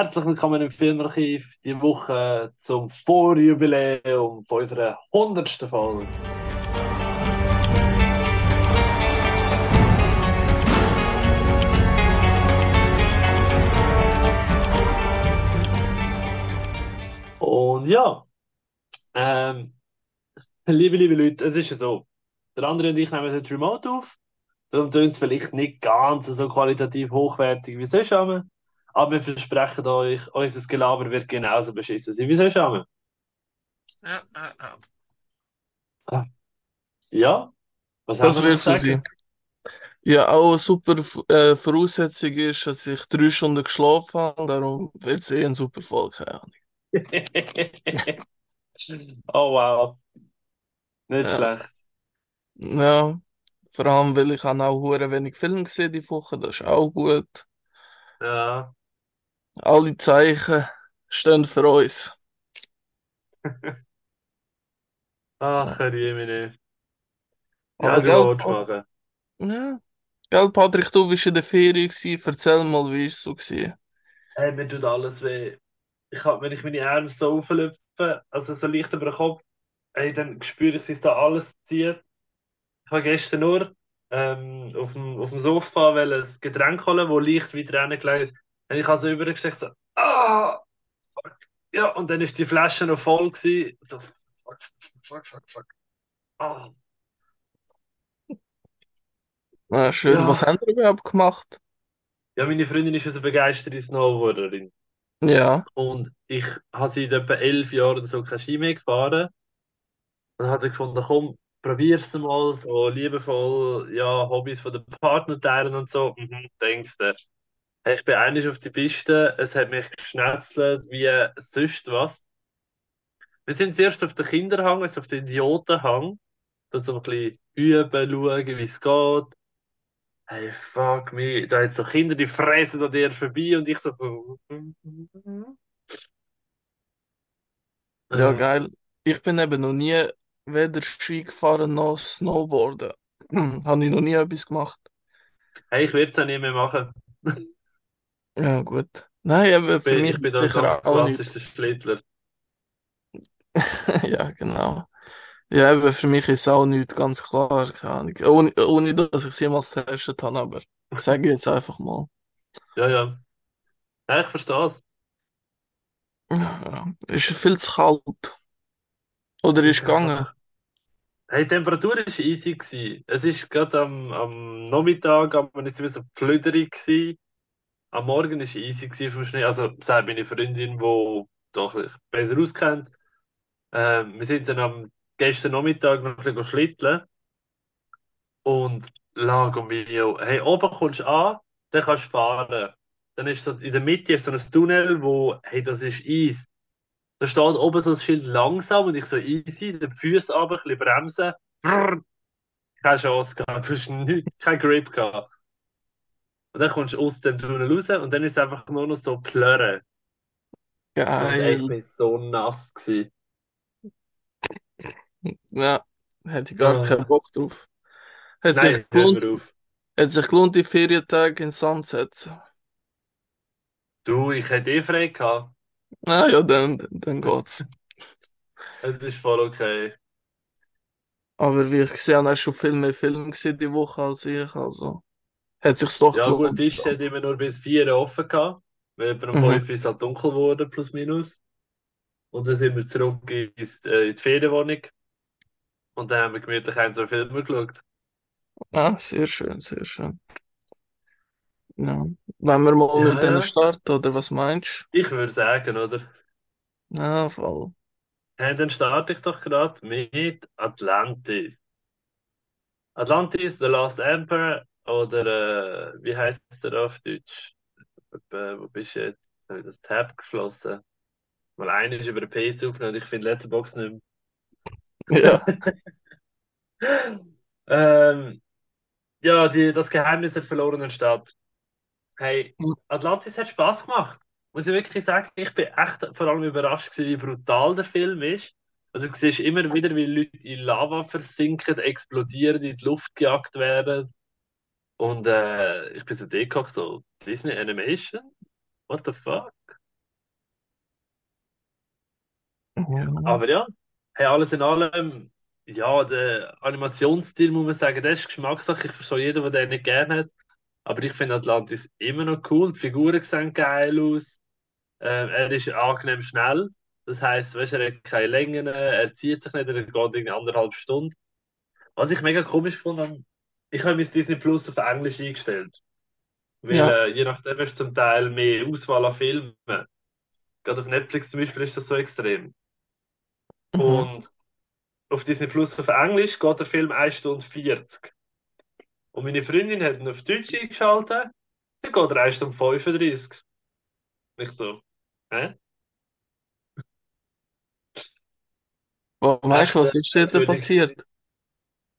Herzlich willkommen im Filmarchiv, die Woche zum Vorjubiläum von unserer 100. Folge. Und ja, ähm, liebe, liebe Leute, es ist ja so, der andere und ich nehmen heute Remote auf, darum tun es vielleicht nicht ganz so qualitativ hochwertig wie sonst aber wir versprechen euch, unser Gelaber wird genauso beschissen sein wie sonst haben. Ja, ja, ja. Ja, was Das haben wir wird zu so sagen? sein. Ja, auch eine super äh, Voraussetzung ist, dass ich drei Stunden geschlafen habe. Darum wird es eh ein super Folge. Keine Ahnung. Oh wow, nicht Ja. schlecht. ja, vor allem, weil ich habe auch hure wenig Film gesehen die Woche. Das ist auch gut. Ja, Alle Zeichen stehen für uns. ach, Ja. Jemine. Ja, Aber du Pa- machen. ja. Gell, Patrick, du bist in der Ferien gewesen. Erzähl mal, wie es so gewesen? Hey, mir tut alles weh. Ich hab, wenn ich meine Arme so auflüpfe, also so leicht über den Kopf, hey, dann spüre ich, wie es da alles zieht. Ich habe gestern nur ähm, auf dem, auf dem Sofa ein Getränk holen, das leicht wie drinnen gelegen ist. Und ich habe so übergesteckt, so, ah, fuck. Ja, und dann ist die Flasche noch voll gewesen. So, fuck, fuck, fuck, fuck. Ah, Ja, schön. Was ja. haben wir überhaupt gemacht? Ja, meine Freundin ist eine begeisterte Snowboarderin. Ja, Und ich habe seit etwa elf Jahren oder so kein Ski mehr gefahren. Und dann hat er gefunden, komm, probier's mal, so liebevoll, ja, Hobbys von den Partner teilen und so. Mhm, denkst du. Ich bin eigentlich auf die Piste, es hat mich geschnetzelt wie sonst was. Wir sind zuerst auf den Kinderhang, also auf den Idiotenhang, so zum ein bisschen üben, schauen, wie es geht. Hey, fuck me, da hat so Kinder, die fräsen an dir vorbei und ich so. ja, Äh, geil. Ich bin eben noch nie weder Ski gefahren noch Snowboarden. Habe ich noch nie etwas gemacht. hey, ich werde es auch nicht mehr machen. Ja, gut. Nein, aber für bin, mich ich bin sicher auch nicht. Schlittler. Ja, genau. Ja, aber für mich ist auch nicht ganz klar. Ohne, ohne dass ich es jemals getestet habe, aber ich sage jetzt einfach mal. Ja, ja. Ja, ich verstehe es. Ja, ja. Ist viel zu kalt. Oder ist ist gegangen? Hey, die Temperatur war easy. Gewesen. Es ist gerade am, am Nachmittag, aber es war so flüderig. Gewesen. Am Morgen war es easy vom Schnee. Also, sagt meine Freundin, die doch besser auskennt. Ähm, wir sind dann am gestern Nachmittag noch ein bisschen schlitteln. Und Lago Mio. Hey, oben kommst du an, dann kannst du fahren. Dann ist so in der Mitte so ein Tunnel, wo, hey, das ist Eis. Da steht oben so ein Schild langsam und ich so easy, die Füße runter, ein bisschen bremsen. Brrr, keine Chance gehabt, du hast nichts, kein Grip gehabt. Und dann kommst du aus dem Tunnel raus und dann ist es einfach nur noch so plörren. Und ey, ich Geil. bin so nass gewesen. Ja, hätte ich gar Ah. keinen Bock drauf. Hätte Nein, sich gelohnt, hätte sich gelohnt, die Ferientage in den Sand zu setzen. Du, ich hätte eh frei gehabt. Ah ja, dann, dann geht's. Es ist voll okay. Aber wie ich gesehen habe, hast du schon viel mehr Filme gesehen die Woche als ich, also hätte sich's doch Ja, gut, gelohnt. die Piste hat immer nur bis 4 Uhr offen gehabt. Weil etwa um Mhm. 5 Uhr ist es halt dunkel geworden, plus minus. Und dann sind wir zurück ins, äh, in die Ferienwohnung. Und dann haben wir gemütlich ein, zwei Filme geschaut. Ah, sehr schön, sehr schön. Ja. Wollen wir mal Ja, mit denen ja. starten, oder was meinst Ich würde sagen, oder? du? Ja, voll. Hey, dann starte ich doch gerade mit Atlantis. Atlantis, The Last Emperor oder äh, wie heißt der auf Deutsch? Äh, wo bist du jetzt? Jetzt habe ich das Tab geschlossen. Mal einer ist über den PC aufgenommen und ich finde Letterboxd nicht Ja, mehr. ähm, ja, die, das Geheimnis der verlorenen Stadt. Hey, Atlantis hat Spaß gemacht. Muss ich wirklich sagen, ich bin echt vor allem überrascht gewesen, wie brutal der Film ist. Also du siehst immer wieder, wie Leute in Lava versinken, explodieren, in die Luft gejagt werden. Und äh, ich bin so dort so, Disney Animation? What the fuck? Mhm. Aber ja, hey, alles in allem, ja, der Animationsstil muss man sagen, das ist Geschmackssache. Ich verstehe jeden, der den nicht gerne hat. Aber ich finde Atlantis immer noch cool. Die Figuren sehen geil aus. Ähm, er ist angenehm schnell. Das heisst, weißt, er hat keine Längen, er zieht sich nicht, er geht in anderthalb Stunden. Was ich mega komisch fand am ich habe mein Disney Plus auf Englisch eingestellt. Weil Ja. äh, je nachdem hast du zum Teil mehr Auswahl an Filmen. Gerade auf Netflix zum Beispiel ist das so extrem. Mhm. Und auf Disney Plus auf Englisch geht der Film 1 Stunde 40. Und meine Freundin hat ihn auf Deutsch eingeschaltet, dann geht er 1 Stunde 35. Nicht so. Hä? Was meinst du, was ist dort Merkwürdig. passiert?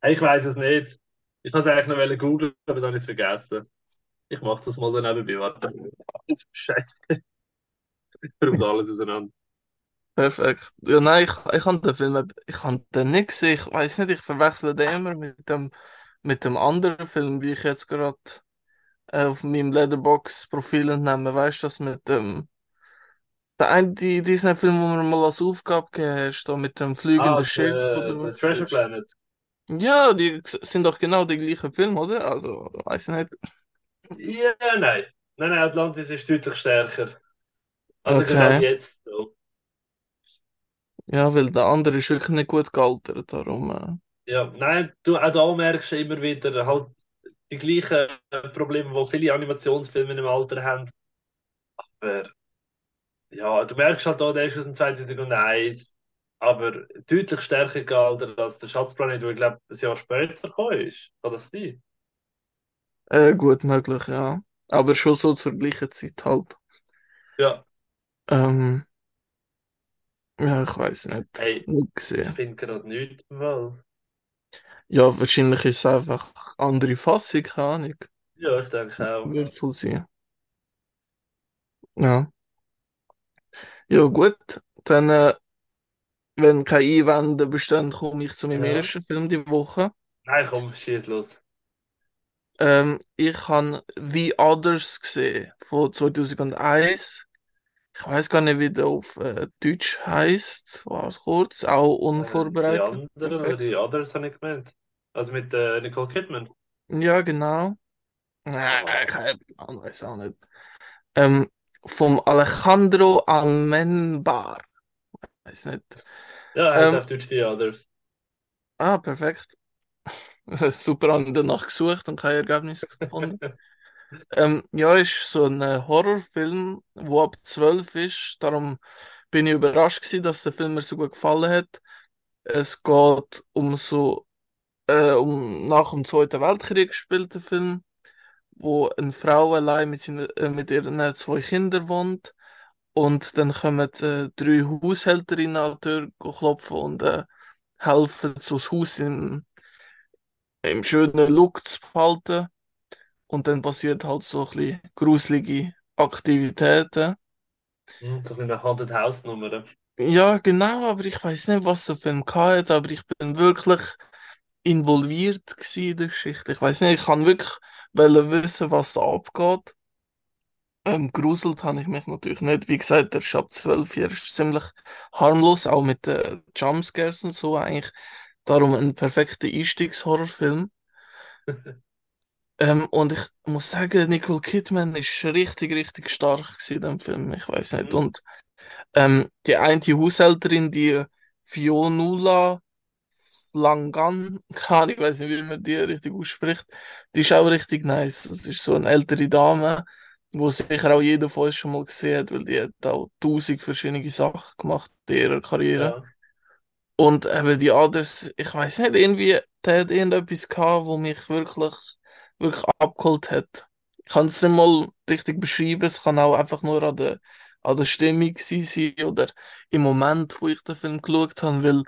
Ich weiß es nicht. Ich wollte es eigentlich noch googeln, aber dann habe ich es vergessen. Ich mache das mal dann nebenbei. Warte. Scheiße. Ich bringe alles auseinander. Perfekt. Ja, nein, ich, ich habe den Film, ich habe den nicht gesehen. Ich weiß nicht, ich verwechsel den immer mit dem, mit dem anderen Film, wie ich jetzt gerade äh, auf meinem Letterboxd-Profil entnehme. Weißt du, das mit dem, der eine Disney-Film, wo mir mal als Aufgabe gegeben hast, da mit dem Ah, fliegenden Schiff der, oder der was Treasure. Planet. Ja, die sind doch genau die gleichen Filme, oder? Also, weiß nicht. Ja, nein. Nein, nein, Atlantis ist deutlich stärker. Also Okay. gerade jetzt so. Ja, weil der andere ist wirklich nicht gut gealtert, darum. Äh. Ja, nein, du, auch da merkst du immer wieder halt die gleichen Probleme, die viele Animationsfilme im Alter haben. Aber ja, du merkst halt da, der ist aus dem 2001, aber deutlich stärker gealtert als der Schatzplanet, der, ich glaube, ein Jahr später gekommen ist. Kann das sein? Äh, gut möglich, ja. Aber schon so zur gleichen Zeit halt. Ja, Ähm, ja, ich weiß nicht. hey, Nicht ich gesehen. finde gerade nichts mal. Ja, wahrscheinlich ist es einfach andere Fassung, keine Ahnung. Ja, ich denke auch. Wird wohl sein. Ja. Ja, gut. Dann, äh, wenn keine Einwände bestehen, komme ich zu meinem Ja. ersten Film die Woche. Nein, komm, schieß los. Ähm, ich habe The Others gesehen, von 2001. Ich weiß gar nicht, wie der auf äh, Deutsch heißt. War kurz, auch Äh, die unvorbereitet. anderen oder Perfekt. die Others habe ich gemeint. Also mit äh, Nicole Kidman. Ja, genau. Nein, Ah, keine Ahnung, weiß auch nicht. Ähm, vom Alejandro Almenbar. Weiß nicht. ja, er hat Ähm, auf Deutsch die Others. ah, perfekt. Super, ich danach gesucht und kein Ergebnis gefunden. Ähm, ja, ist so ein äh, Horrorfilm, wo ab 12 ist. Darum bin ich überrascht gewesen, dass der Film mir so gut gefallen hat. Es geht um so, äh, um nach dem Zweiten Weltkrieg gespielte Film, wo eine Frau allein mit, seinen, äh, mit ihren zwei Kindern wohnt. Und dann kommen äh, drei Haushälterinnen an die Tür klopfen und äh, helfen, so das Haus im, im schönen Look zu behalten. Und dann passiert halt so ein bisschen gruselige Aktivitäten. Hm, so ein bisschen Haunted House Nummer. Ja, genau, aber ich weiß nicht, was der Film hat, aber ich bin wirklich involviert in der Geschichte. Ich weiß nicht, ich kann wirklich wissen, was da abgeht. Ähm, gruselt habe ich mich natürlich nicht. Wie gesagt, der ist ab 12 Jahren ist ziemlich harmlos, auch mit den Jumpscares und so eigentlich. Darum ein perfekter Einstiegshorrorfilm. Ähm, und ich muss sagen, Nicole Kidman ist richtig, richtig stark in dem Film. Ich weiß nicht. Mhm. Und ähm, die eine Haushälterin, die Fionnuala Langan, ich weiß nicht, wie man die richtig ausspricht, die ist auch richtig nice. Das ist so eine ältere Dame, wo sicher auch jeder von uns schon mal gesehen hat, weil die hat auch tausend verschiedene Sachen gemacht in ihrer Karriere. Ja. Und eben die Others, ich weiß nicht, irgendwie, der hat irgendetwas gehabt, wo mich wirklich, wirklich abgeholt hat. Ich kann es nicht mal richtig beschreiben, es kann auch einfach nur an der, an der Stimmung sein oder im Moment, wo ich den Film geschaut habe, weil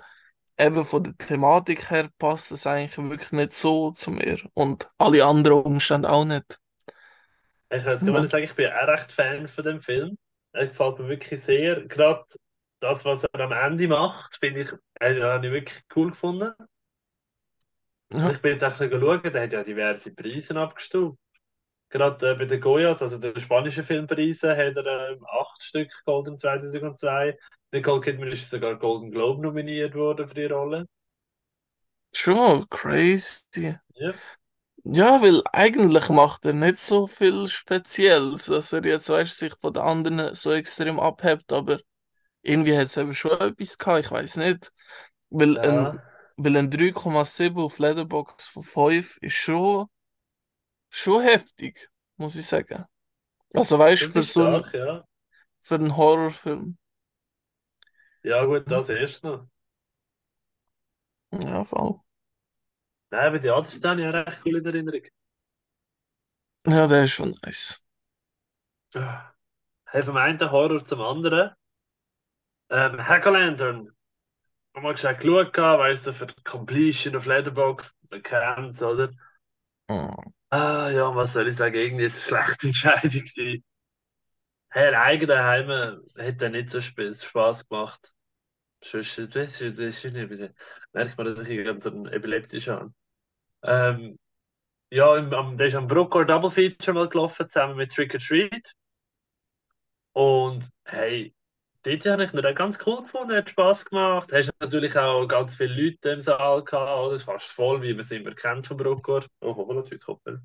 eben von der Thematik her passt es eigentlich wirklich nicht so zu mir und alle anderen Umstände auch nicht. Ich würde Ja. sagen, ich bin auch recht Fan von dem Film. Er gefällt mir wirklich sehr. Gerade das, was er am Ende macht, finde ich, äh, habe ich wirklich cool gefunden. Ja, Ich bin jetzt einfach geschaut, der hat ja diverse Preise abgestuft. Gerade äh, bei den Goyas, also den spanischen Filmpreisen, hat er ähm, acht Stück im 2002. Nicole Kidman ist sogar Golden Globe nominiert worden für die Rolle. Schon crazy. Ja. Ja, weil eigentlich macht er nicht so viel Spezielles, dass er jetzt, weißt, sich von den anderen so extrem abhebt, aber irgendwie hat es eben schon etwas gehabt, ich weiß nicht. Weil ein, Ja, weil ein 3,7 auf Letterboxd von 5 ist schon, schon heftig, muss ich sagen. Also weißt du, für ist so einen, ja. für einen Horrorfilm. Ja, gut, das erst noch. Ja, voll. Nein, die anderen habe ich auch recht cool in Erinnerung. Ja, der ist schon nice. Hey, vom einen Horror zum anderen. Ähm, Hack-O-Lantern. Haben wir gesagt, geschaut, weißt du, für Completion auf Letterboxd bekannt, oder? Mm. Ah, ja, was soll ich sagen? Irgendwie ist es eine schlechte Entscheidung gewesen. Hey, alleine daheim hat er nicht so sp- Spaß gemacht. Sonst, das ist, das ist nicht, bisschen- merkt man, dass ich ganz so einen epileptisch habe. Ähm, ja, im, am, der ist am Bruckor Double Feature mal gelaufen, zusammen mit Trick or Treat. Und hey, dort habe ich ihn dann ganz cool gefunden, hat Spaß gemacht. Hast natürlich auch ganz viele Leute im Saal gehabt, oder? Fast voll, wie man es immer kennt von Bruckor. Oh, hoppla, heute Koppel.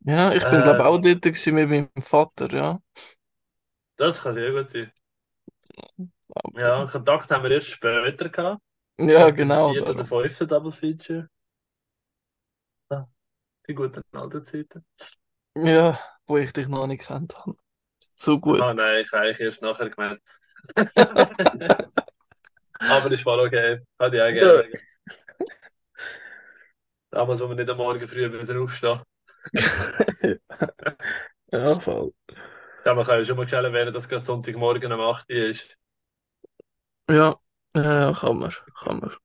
Ja, ich bin glaube Äh, auch dort gewesen mit meinem Vater, ja. das kann sehr gut sein. Ja, Kontakt haben wir erst später gehabt. ja, glaube, genau. vierten oder fünften Double Feature. Die guten alten Zeiten. Ja, wo ich dich noch nicht kennt habe. Zu gut. Ah, nein, ich habe eigentlich erst nachher gemeint. Aber ist voll okay. Hat ich auch Ja, gerne. Damals, wo wir nicht am Morgen früh müssen aufstehen. ja, voll. Ja, man kann ja schon mal schnell erwähnen, dass gerade Sonntagmorgen am 8 Uhr ist. Ja, ja, kann man, kann man.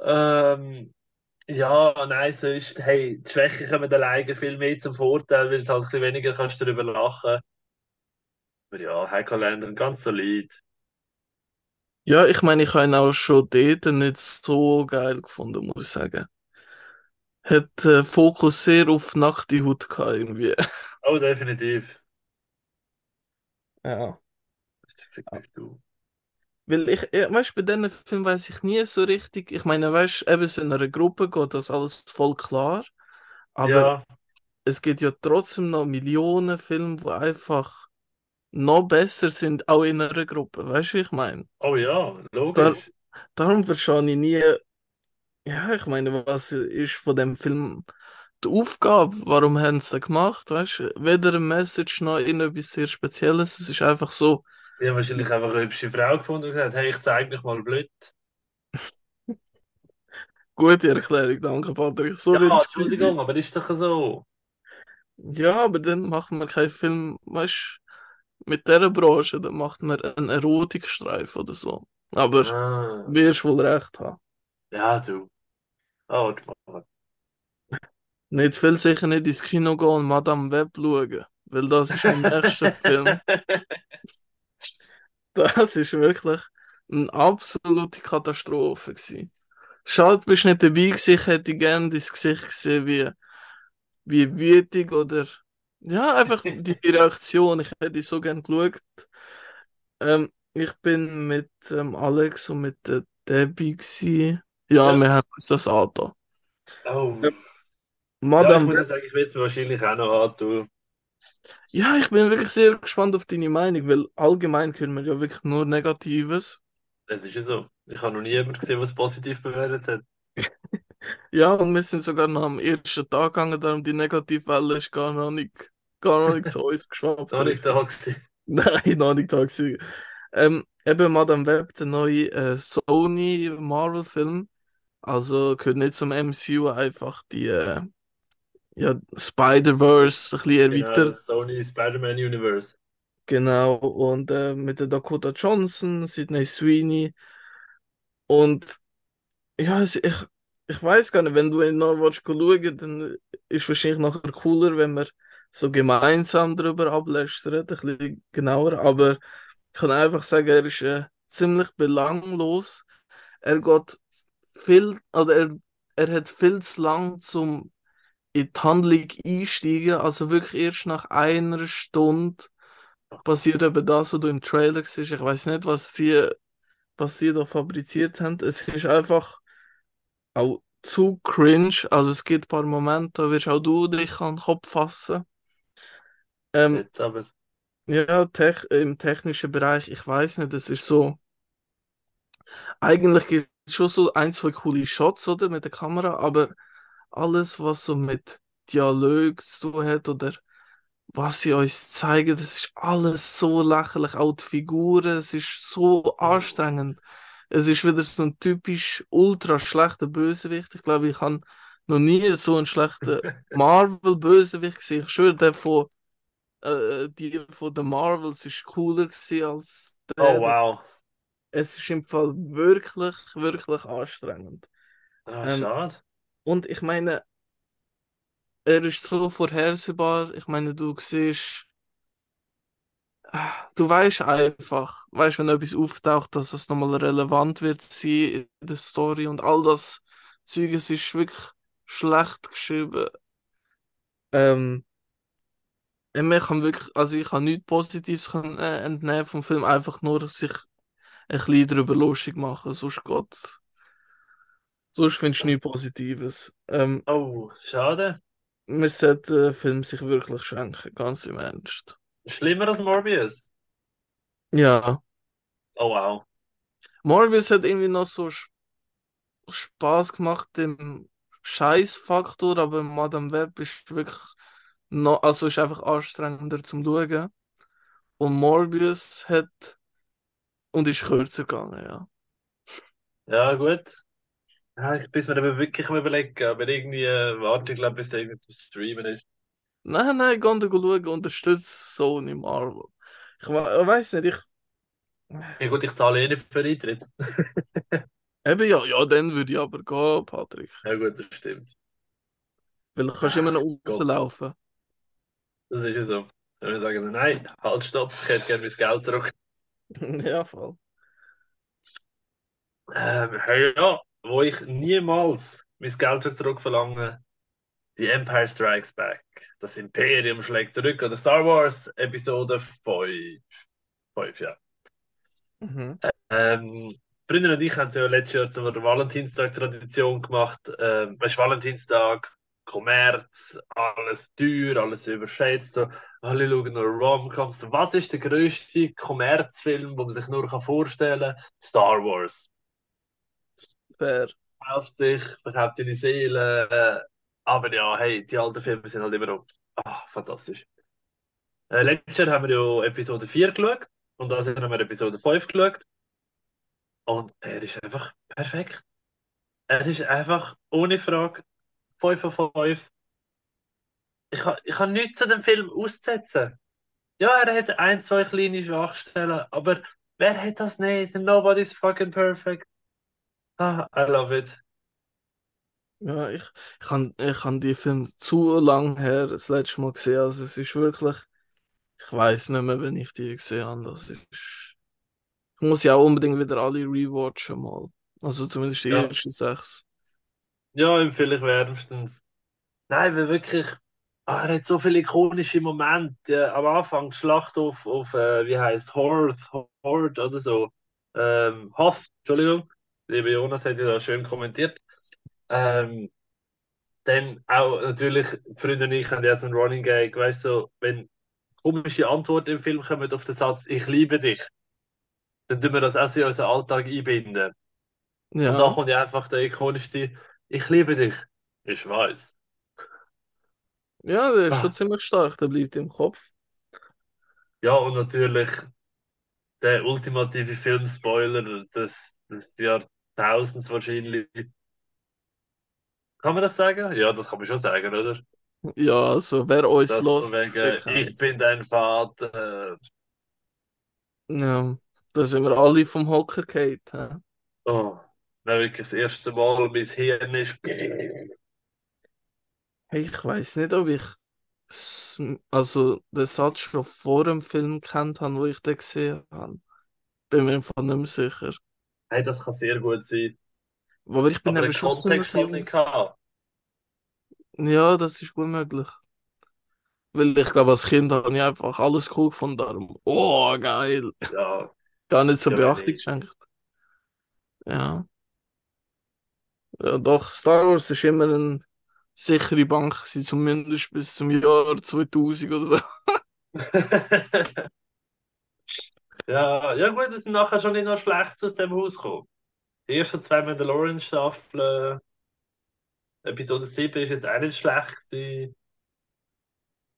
Ähm, ja, nein, sonst, hey, die Schwächen kommen alleine viel mehr zum Vorteil, weil du halt ein bisschen weniger kannst darüber lachen. Aber ja, Hack-O-Lantern, ganz solid. Ja, ich meine, ich habe ihn auch schon dort nicht so geil gefunden, muss ich sagen. Hat äh, Fokus sehr auf nackte Haut gehabt, irgendwie. Oh, definitiv. Ja. Effektiv du. Weil ich, ja, weißt du, bei diesen Filmen weiß ich nie so richtig. Ich meine, weißt du, eben so in einer Gruppe geht das alles voll klar. Aber Ja, es gibt ja trotzdem noch Millionen Filme, die einfach noch besser sind, auch in einer Gruppe. Weißt du, wie ich meine? oh ja, logisch. darum verstehe ich nie, ja, ich meine, was ist von dem Film die Aufgabe? Warum haben sie das gemacht? Weißt du, weder eine Message noch irgendetwas sehr Spezielles. Es ist einfach so, Die haben wahrscheinlich einfach eine hübsche Frau gefunden und gesagt, hey, ich zeig mich mal blöd. gute Erklärung, danke, Patrick. So Ja, Entschuldigung, aber ist doch so. Ja, aber dann machen wir keinen Film, weißt du, mit dieser Branche, dann macht man einen Erotikstreif oder so. Aber Ah, wirst wohl recht haben. ja, du. Oh. Nicht viel sicher nicht ins Kino gehen und Madame Web schauen, weil das ist mein nächster Film. Das ist wirklich eine absolute Katastrophe gewesen. Schade, bist nicht dabei gewesen. Ich hätte gerne dein Gesicht gesehen, wie, wie wütig oder, ja, einfach die Reaktion. Ich hätte so gerne geschaut. Ähm, ich bin mit ähm, Alex und mit der Debbie gewesen. Ja, Ja. wir haben uns das angetan. Oh. Ja, Ja, ich Madame muss sagen, ich will es wahrscheinlich auch noch antun. Ja, ich bin wirklich sehr gespannt auf deine Meinung, weil allgemein können wir ja wirklich nur Negatives. Es ist ja so. Ich habe noch nie jemanden gesehen, es positiv bewertet hat. Ja, und wir sind sogar noch am ersten Tag gegangen, darum die Negativwelle ist gar noch nicht, gar noch nicht zu uns geschwappt. Noch nicht da gewesen. Nein, noch nicht da gewesen. Ähm, eben Madame Web, der neue äh, Sony Marvel-Film. Also gehört nicht zum MCU, einfach die äh, ja, Spider-Verse ein bisschen Genau, erweitert. das Sony Spider-Man Universe. Genau, und äh, mit der Dakota Johnson, Sydney Sweeney. Und ja, es, ich, ich weiß gar nicht, wenn du ihn noch willst schauen, dann ist wahrscheinlich nachher cooler, wenn wir so gemeinsam darüber ablästern, ein bisschen genauer. Aber ich kann einfach sagen, er ist äh, ziemlich belanglos. Er geht viel, oder er, er hat viel zu lang zum in die Handlung einsteigen. Also wirklich erst nach einer Stunde passiert eben das, was du im Trailer siehst. Ich weiß nicht, was die, was die da fabriziert haben. Es ist einfach auch zu cringe. Also es gibt ein paar Momente, da wirst auch du dich an den Kopf fassen. Ähm, Jetzt aber. ja, tech, im technischen Bereich, ich weiß nicht, es ist so. Eigentlich gibt es schon so ein, zwei coole Shots, oder, mit der Kamera, aber alles, was so mit Dialog zu tun hat oder was sie uns zeigen, das ist alles so lächerlich. Auch die Figuren, es ist so anstrengend. Es ist wieder so ein typisch ultra schlechter Bösewicht. Ich glaube, ich habe noch nie so einen schlechten Marvel-Bösewicht gesehen. Ich schwöre, der von, äh, die von den Marvels ist cooler als der. Oh, wow. Es ist im Fall wirklich, wirklich anstrengend. Ah, Ähm, schade. Und ich meine, er ist so vorhersehbar. Ich meine, du siehst, du weißt einfach, weißt, wenn etwas auftaucht, dass es nochmal relevant wird sein in der Story und all das Zeug, es ist wirklich schlecht geschrieben. Ähm, ich kann wirklich, also ich kann nichts Positives äh, entnehmen vom Film, einfach nur sich ein bisschen darüber lustig machen, sonst geht, sonst findest du nichts Positives. Ähm, Oh, schade. man sollte den Film sich wirklich schenken, ganz im Ernst. Schlimmer als Morbius. Ja, Oh, wow. Morbius hat irgendwie noch so Sp- Spaß gemacht im Scheißfaktor, aber Madame Web ist wirklich noch, also ist einfach anstrengender zum Schauen. Und Morbius hat und ist kürzer gegangen, ja. Ja, gut. Ja, ich bin mir eben wirklich am überlegen, aber irgendwie äh, warte ich, glaube bis der irgendwie zum Streamen ist. Nein, nein, geh da schauen, unterstützt Sony Marvel. Ich, we- ich weiß nicht, ich, Ja gut, ich zahle eh nicht für Eintritt. eben ja, ja, dann würde ich aber gehen, Patrick. Ja gut, das stimmt. Weil du kannst immer noch Gott. rauslaufen. Das ist ja so. Dann würde ich sagen, nein, halt, stopp, ich hätte gerne mein Geld zurück. Ja, voll. Ähm, hey, ja, wo ich niemals mein Geld wird zurückverlange, die Empire Strikes Back. Das Imperium schlägt zurück oder Star Wars Episode 5. 5, ja. Mhm. Ähm, Freunde und ich haben ja letztes Jahr zur Valentinstag-Tradition gemacht. Ähm, weißt, du, Valentinstag, Kommerz, alles teuer, alles überschätzt. So, alle schauen nur Rom-Coms. Was ist der grösste Kommerzfilm, den man sich nur vorstellen kann? Star Wars. Fair. Verkauft sich, verkauft seine Seele. Äh, aber ja, hey, die alten Filme sind halt immer noch ah, fantastisch. Äh, letztes Jahr haben wir ja Episode 4 geschaut und Jahr haben wir Episode 5 geschaut. Und er ist einfach perfekt. Er ist einfach ohne Frage 5 von 5. Ich ich kann nichts zu dem Film aussetzen. Ja, er hat ein, zwei kleine Schwachstellen, aber wer hat das nicht? Nobody's fucking perfect. Ah, I love it. Ja, ich, ich habe ich han die Film zu lang her das letzte Mal gesehen. Also es ist wirklich, ich weiß nicht mehr, wenn ich die gesehen habe. Das ist, ich muss ja auch unbedingt wieder alle rewatchen mal. Also zumindest die Ja. ersten sechs. Ja, empfehle ich wärmstens. Nein, weil wirklich, ah, er hat so viele ikonische Momente. Am Anfang Schlacht auf, auf äh, wie heißt Horde, Horde oder so. Ähm, Hoth, Entschuldigung. Lieber Jonas hat ja da schön kommentiert. Ähm, dann auch natürlich, Freunde und ich haben jetzt einen Running Gag, weißt du, wenn komische Antworten im Film kommen auf den Satz, ich liebe dich, dann tun wir das auch in unseren Alltag einbinden. Und da Ja, kommt ja einfach der ikonischste, ich liebe dich. Ich weiß. ja, der ist schon Ah. ziemlich stark, der bleibt im Kopf. Ja, und natürlich der ultimative Filmspoiler des, des Jahrtausends wahrscheinlich. Kann man das sagen? Ja, das kann man schon sagen, oder? Ja, also wer uns Das lost, von wegen, ich bin dein Vater. Ja, da sind wir alle vom Hocker gefallen. hä? Oh, na wirklich das erste Mal mein Hirn ist. Hey, ich weiß nicht, ob ich s- also den Satz schon vor dem Film kennt habe, wo ich den gesehen habe. Bin mir einfach nicht mehr sicher. Hey, das kann sehr gut sein. Aber ich bin Aber eben den schon ziemlich Kontext nicht gehabt. Ja, das ist gut möglich. Weil ich glaube, als Kind habe ich einfach alles cool gefunden. Darum, oh, geil. Ja, Gar nicht so ja, Beachtung nicht. geschenkt. Ja. Ja, doch, Star Wars ist immer eine sichere Bank gewesen, zumindest bis zum Jahr 2000 oder so. Ja, ja gut, es sind nachher schon nicht noch schlecht aus dem Haus gekommen. Die ersten zwei Mandalorian-Staffeln, Episode 7 ist jetzt auch nicht schlecht gewesen.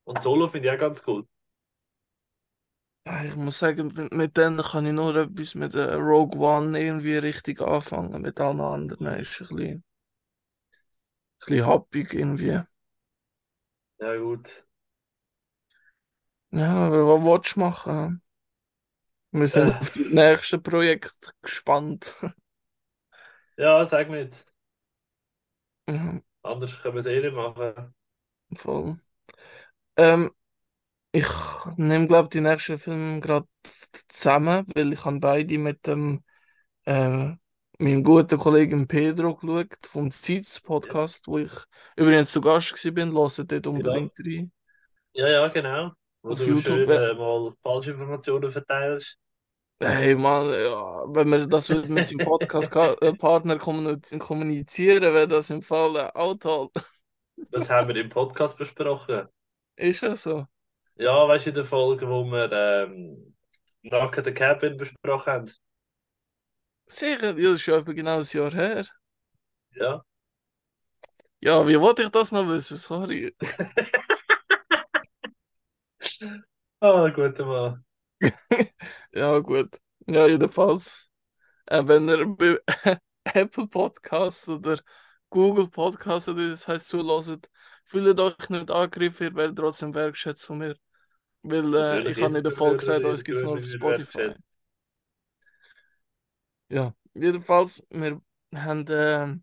Und Solo finde ich auch ganz. Ja, ich muss sagen, mit, mit denen kann ich nur etwas mit äh, Rogue One irgendwie richtig anfangen. Mit allen anderen ist es ein bisschen, ein bisschen happig irgendwie. Ja gut. Ja, aber was willst du machen? Wir sind auf die nächsten Projekte gespannt. ja, sag mit. Ja, Anders können wir es eh nicht machen. voll. Ähm, ich nehme, glaube die nächsten Filme gerade zusammen, weil ich habe beide mit dem äh, meinem guten Kollegen Pedro geschaut, vom Zeits Ja, Podcast, wo ich übrigens zu Gast gewesen bin. Hört dort ja, unbedingt rein. ja, ja, genau. Auf YouTube. schön Äh, äh, mal Falschinformationen verteilst. Hey Mann, ja, wenn man das mit seinem Podcast-Partner kommunizieren, wäre das im Fall äh, auch toll. Das haben wir im Podcast besprochen. Ist ja so. Ja, weißt du, in der Folge, wo wir ähm, Nacken the Cabin besprochen haben. Sicher, das ist ja etwa genau ein Jahr her. Ja. Ja, wie wollte ich das noch wissen? Sorry. Ah, guter Mann. Ja, gut. Ja, jedenfalls, äh, wenn ihr bei Apple Podcasts oder Google Podcasts oder das heißt zulässt, fühlt euch nicht angegriffen, ihr werdet trotzdem wertschätzt von mir. Weil äh, ich habe in der Folge gesagt, uns gibt es nur auf Spotify. Ja, jedenfalls, wir haben, äh,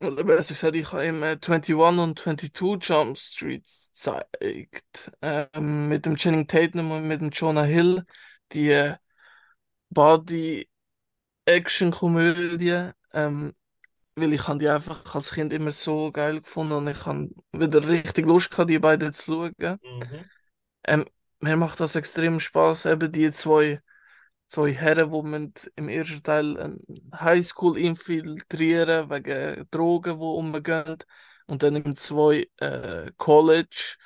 oder besser gesagt, ich habe ihm äh, 21 und 22 Jump Street gezeigt. Ähm, mit dem Channing Tatum und mit dem Jonah Hill. Die äh, Body-Action-Komödie. Ähm, weil ich habe die einfach als Kind immer so geil gefunden und ich habe wieder richtig Lust gehabt, die beiden zu schauen. Mhm. Ähm, mir macht das extrem Spaß, eben die zwei, zwei Herren, die man im ersten Teil eine Highschool infiltrieren wegen Drogen, die umgehen und dann im zwei äh, College.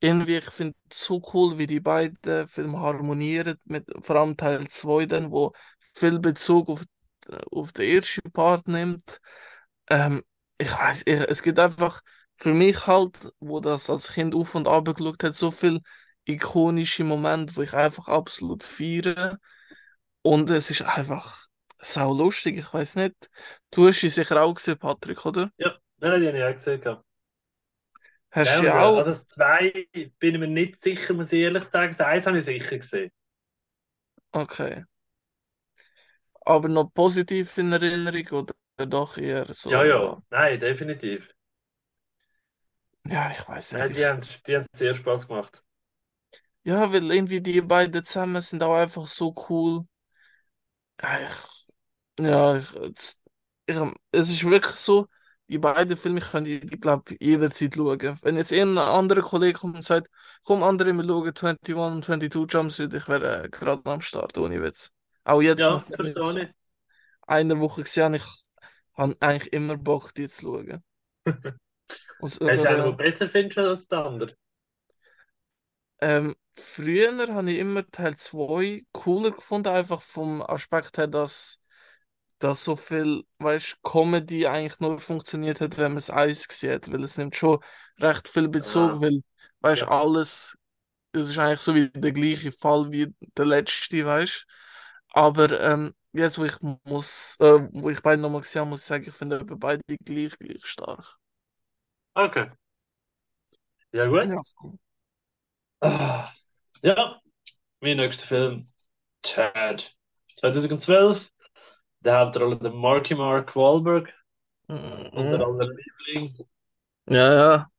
Irgendwie, ich finde es so cool, wie die beiden Filme harmonieren, mit, vor allem Teil 2 dann, wo viel Bezug auf, auf den ersten Part nimmt. Ähm, ich weiß, es gibt einfach für mich halt, wo das als Kind auf und ab geschaut hat, so viel ikonische Momente, wo ich einfach absolut feiere. Und es ist einfach sau lustig, ich weiß nicht. Du hast sie sicher auch gesehen, Patrick, oder? Ja, nein, die habe ich auch gesehen. gehabt. Hast Ja, du äh, auch? also zwei bin ich mir nicht sicher, muss ich ehrlich sagen. Das eins habe ich sicher gesehen. Okay. Aber noch positiv in Erinnerung oder doch eher so, Ja, ja, ja. nein, definitiv. Ja, ich weiß nicht. Nein, die haben, die haben sehr Spaß gemacht. ja, weil irgendwie die beiden zusammen sind auch einfach so cool. Ja, es, ist wirklich so, die beiden Filme können ich, ich glaube, jederzeit schauen. Wenn jetzt irgendein anderer Kollege kommt und sagt, komm, andere, wir schauen 21 und 22 Jump Street, ich wäre äh, gerade am Start, ohne Witz. Auch jetzt Ja, verstehe ich. eine Woche gesehen ich habe eigentlich immer Bock, die zu schauen. Und, Hast du einen, den du besser findest als der andere? Ähm, früher habe ich immer Teil 2 cooler gefunden, einfach vom Aspekt her, dass, dass so viel, weißt, Comedy eigentlich nur funktioniert hat, wenn man es eins gesehen hat, weil es nimmt schon recht viel Bezug, Ah, weil, weißt, ja. alles, es ist eigentlich so wie der gleiche Fall wie der letzte, weißt. Aber ähm, jetzt, wo ich muss, äh, wo ich beide nochmal gesehen habe, muss ich sagen, ich finde beide gleich, gleich stark. Okay. Ja, gut. Ja. Ah, ja, mein nächster Film. Chad. 2012. Der Hauptrolle der Marky Mark Wahlberg. Unter Mhm. anderem Liebling. Ja, ja,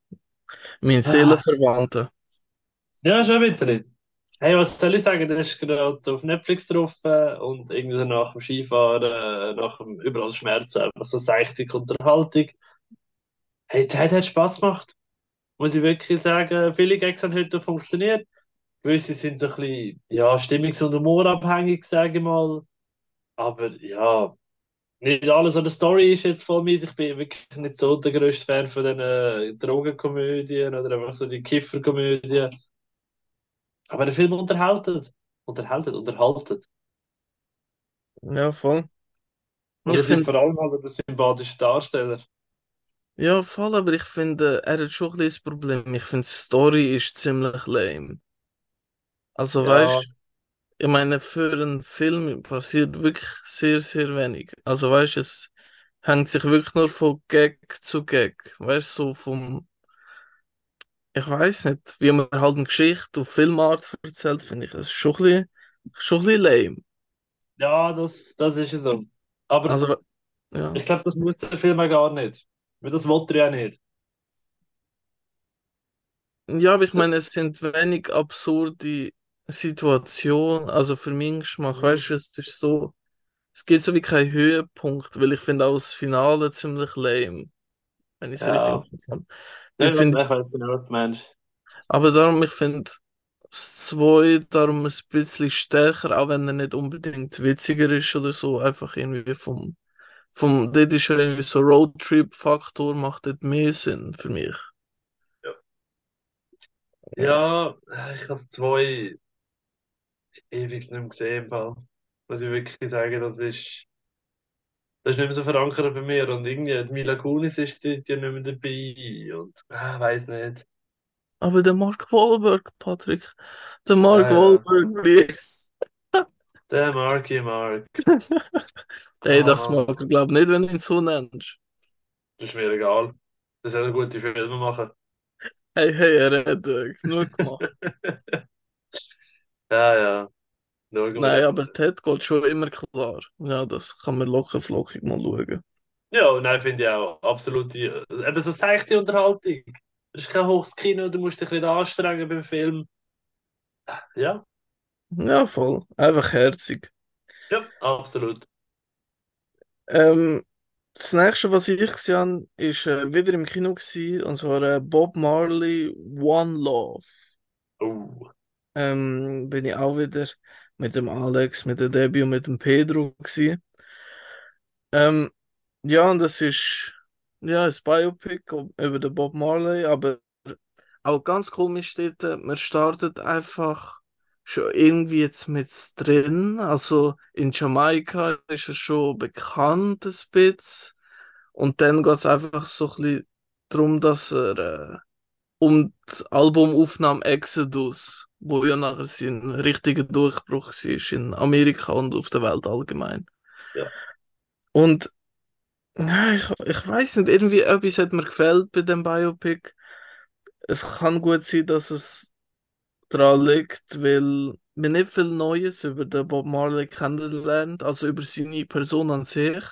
mein Ah, Seelenverwandter. ja, schon ein bisschen. Hey, was soll ich sagen? Der ist gerade auf Netflix drauf äh, und irgendwie nach dem Skifahren, äh, nach dem überall Schmerzen, einfach so seichte Unterhaltung. Hey, der hat Spaß gemacht. Muss ich wirklich sagen. Viele Gags haben heute funktioniert. Gewisse sind so ein bisschen, ja, stimmungs- und humorabhängig, sage ich mal. Aber ja, nicht alles an der Story ist jetzt von mir. Ich bin wirklich nicht so der größte Fan von den äh, Drogenkomödien oder einfach so die Kifferkomödien. Aber der Film unterhaltet. Unterhaltet, unterhaltet. Ja, voll. Und Ich das sind finde, vor allem halt der sympathische Darsteller. Ja, voll, aber ich finde, er hat schon ein bisschen das Problem. Ich finde, die Story ist ziemlich lame. Also, Ja, weißt ich meine, für einen Film passiert wirklich sehr, sehr wenig. Also, weißt es hängt sich wirklich nur von Gag zu Gag. Weißt so vom, ich weiß nicht, wie man halt eine Geschichte auf Filmart erzählt, finde ich, es ist schon ein bisschen, schon ein bisschen lame. ja, das, das ist es so. Aber Also, ja. ich glaube, das muss der Film auch gar nicht. Weil das wollte er ja nicht. Ja, aber ich meine, es sind wenig absurde Situationen. Also für meinen Geschmack, weißt du, es ist so, es gibt so wie keinen Höhepunkt, weil ich finde auch das Finale ziemlich lame, wenn ich es richtig Ja, empfinde. ja, Ich finde, genau, meinst. aber darum, ich finde das 2 darum ein bisschen stärker, auch wenn er nicht unbedingt witziger ist oder so, einfach irgendwie vom, vom, dort ist ja irgendwie so Roadtrip-Faktor, macht dort mehr Sinn für mich. Ja, ich habe zwei ewig nicht mehr gesehen. Muss ich wirklich sagen, das ist, das ist nicht mehr so verankert bei mir. Und irgendwie, die Mila Kunis ist dort ja nicht mehr dabei. Und, ah, weiß nicht. Aber der Mark Wahlberg, Patrick, der Mark Ja, ja. Wahlberg, please. Der Marky Mark. Ey, das Ah, mag er, glaub nicht, wenn du ihn so nennst. das ist mir egal. Das soll gute Filme machen. Hey, hey, er hat äh, genug gemacht. Ja, ja. Wir Nein, aber Ted geht schon immer klar. Ja, das kann man locker flockig mal schauen. Ja, nein, finde ich auch. Absolut. die- Eben so seichte Unterhaltung. Das ist kein hohes Kino, du musst dich nicht anstrengen beim Film. Ja, Ja, voll. Einfach herzig. ja, absolut. Ähm, das nächste, was ich gesehen habe, ist äh, wieder im Kino gewesen, und zwar äh, Bob Marley One Love. Oh, Ähm, bin ich auch wieder mit dem Alex, mit der Debbie und mit dem Pedro gewesen. Ähm, ja, und das ist ja ein Biopic über den Bob Marley, aber auch ganz komisch steht, man startet einfach schon irgendwie jetzt mit drin. Also in Jamaika ist er schon bekannt, ein bisschen. Und dann geht es einfach so ein bisschen darum, dass er äh, um die Albumaufnahme Exodus, wo ja nachher sein richtiger Durchbruch war in Amerika und auf der Welt allgemein. ja. Und ja, ich, ich weiß nicht, irgendwie etwas hat mir gefällt bei dem Biopic. Es kann gut sein, dass es daran liegt, weil man nicht viel Neues über den Bob Marley kennenlernt, also über seine Person an sich.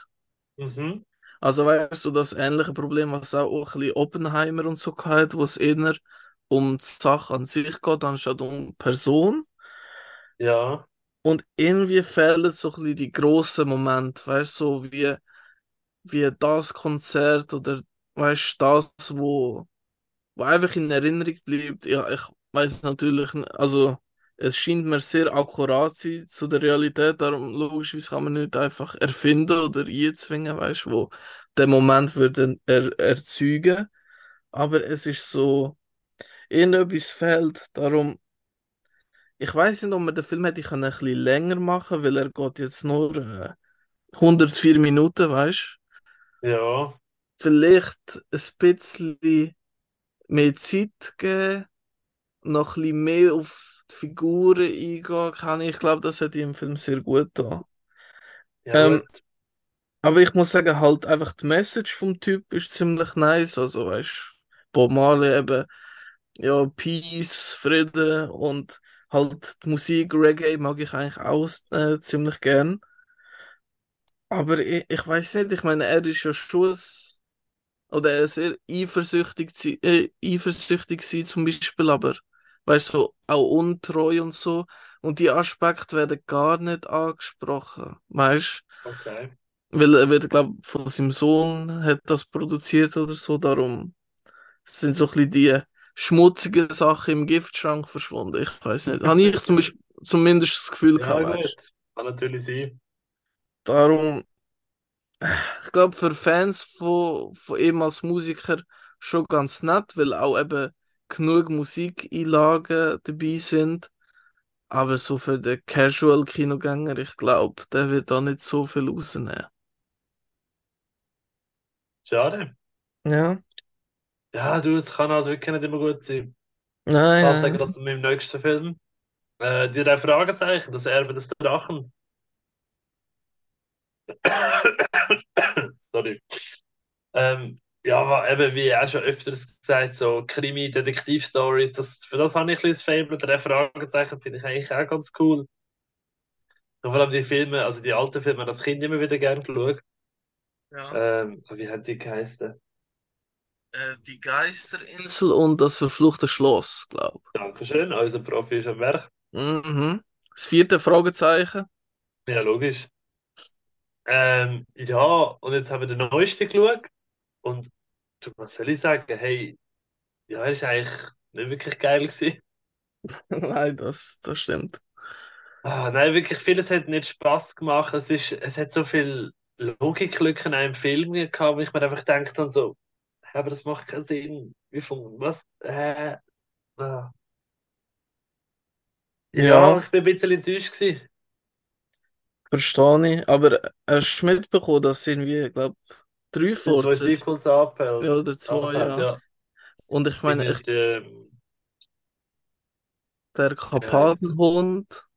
Mhm. Also weißt du, das ähnliche Problem, was auch ein bisschen Oppenheimer und so hat, wo es eher um die Sache an sich geht, anstatt um die Person. Ja, Und irgendwie fehlen so ein bisschen die grossen Momente, weißt du, so wie, wie das Konzert oder weißt du, das, wo, wo einfach in Erinnerung bleibt. Ja, ich weiß natürlich, n- also es scheint mir sehr akkurat zu sein zu der Realität, darum logischerweise kann man nicht einfach erfinden oder einzwingen, weißt du, wo der Moment würde er, erzeugen. Aber es ist so, irgendetwas fehlt, darum. Ich weiß nicht, ob man den Film hätte können ein bisschen länger machen, weil er geht jetzt nur äh, 104 Minuten, weißt du? ja, Vielleicht ein bisschen mehr Zeit geben, noch ein bisschen mehr auf die Figuren eingehen kann. Ich glaube, das hätte im Film sehr gut getan. ja, Ähm, gut. aber ich muss sagen, halt einfach die Message vom Typ ist ziemlich nice. Also, weißt du, Bob Marley eben, ja, Peace, Frieden und halt die Musik, Reggae mag ich eigentlich auch äh, ziemlich gern. Aber ich, ich weiß nicht, ich meine, er ist ja schon oder er ist sehr eifersüchtig, äh, eifersüchtig zum Beispiel, aber weißt du, auch untreu und so. Und die Aspekte werden gar nicht angesprochen, weißt Okay. du? Weil er wird, glaube von seinem Sohn hat das produziert oder so, darum sind so ein bisschen die schmutzige Sachen im Giftschrank verschwunden. Ich weiß nicht. Habe ich zum Beispiel zumindest das Gefühl Ja, gehabt, weißt. Kann natürlich sein. Darum, ich glaube, für Fans von, von ihm als Musiker schon ganz nett, weil auch eben genug Musikeinlagen dabei sind. Aber so für den Casual-Kinogänger, ich glaube, der wird da nicht so viel rausnehmen. Schade. Ja, Ja, du, es kann halt wirklich nicht immer gut sein. nein, Passt ja gerade zu meinem nächsten Film. Äh, die drei Fragezeichen, das Erbe des Drachen. Sorry. Ähm, ja, aber eben, wie auch schon öfters gesagt, so Krimi-Detektiv-Stories, das, für das habe ich ein bisschen das Faible. Drei Fragezeichen finde ich eigentlich auch ganz cool. Und vor allem die Filme, also die alten Filme, das Kind immer wieder gern geschaut. Ja. Ähm, wie hat die geheißen? Äh, die Geisterinsel und das verfluchte Schloss, glaube Dankeschön, unser Profi ist am Werk. ich. Mhm. Das vierte Fragezeichen. Ja, logisch. Ähm, ja, und jetzt haben wir den neuesten geschaut. Und was soll ich sagen? Hey, ja, ist eigentlich nicht wirklich geil gewesen. Nein, das, das stimmt. Ah, nein, wirklich, vieles hat nicht Spaß gemacht. Es ist, es hat so viel Logiklücken in einem Film gehabt, wo ich mir einfach denke dann so, "Hä, aber das macht keinen Sinn. Wie von, was? Äh, ah. Ja, Ja, ich bin ein bisschen enttäuscht gewesen. verstehe ich. Aber hast du mitbekommen, dass irgendwie, glaube drei Die zwei Sequels abhält. ja, oder zwei, ja. ja. Und ich meine, ich, die, der Karpatenhund,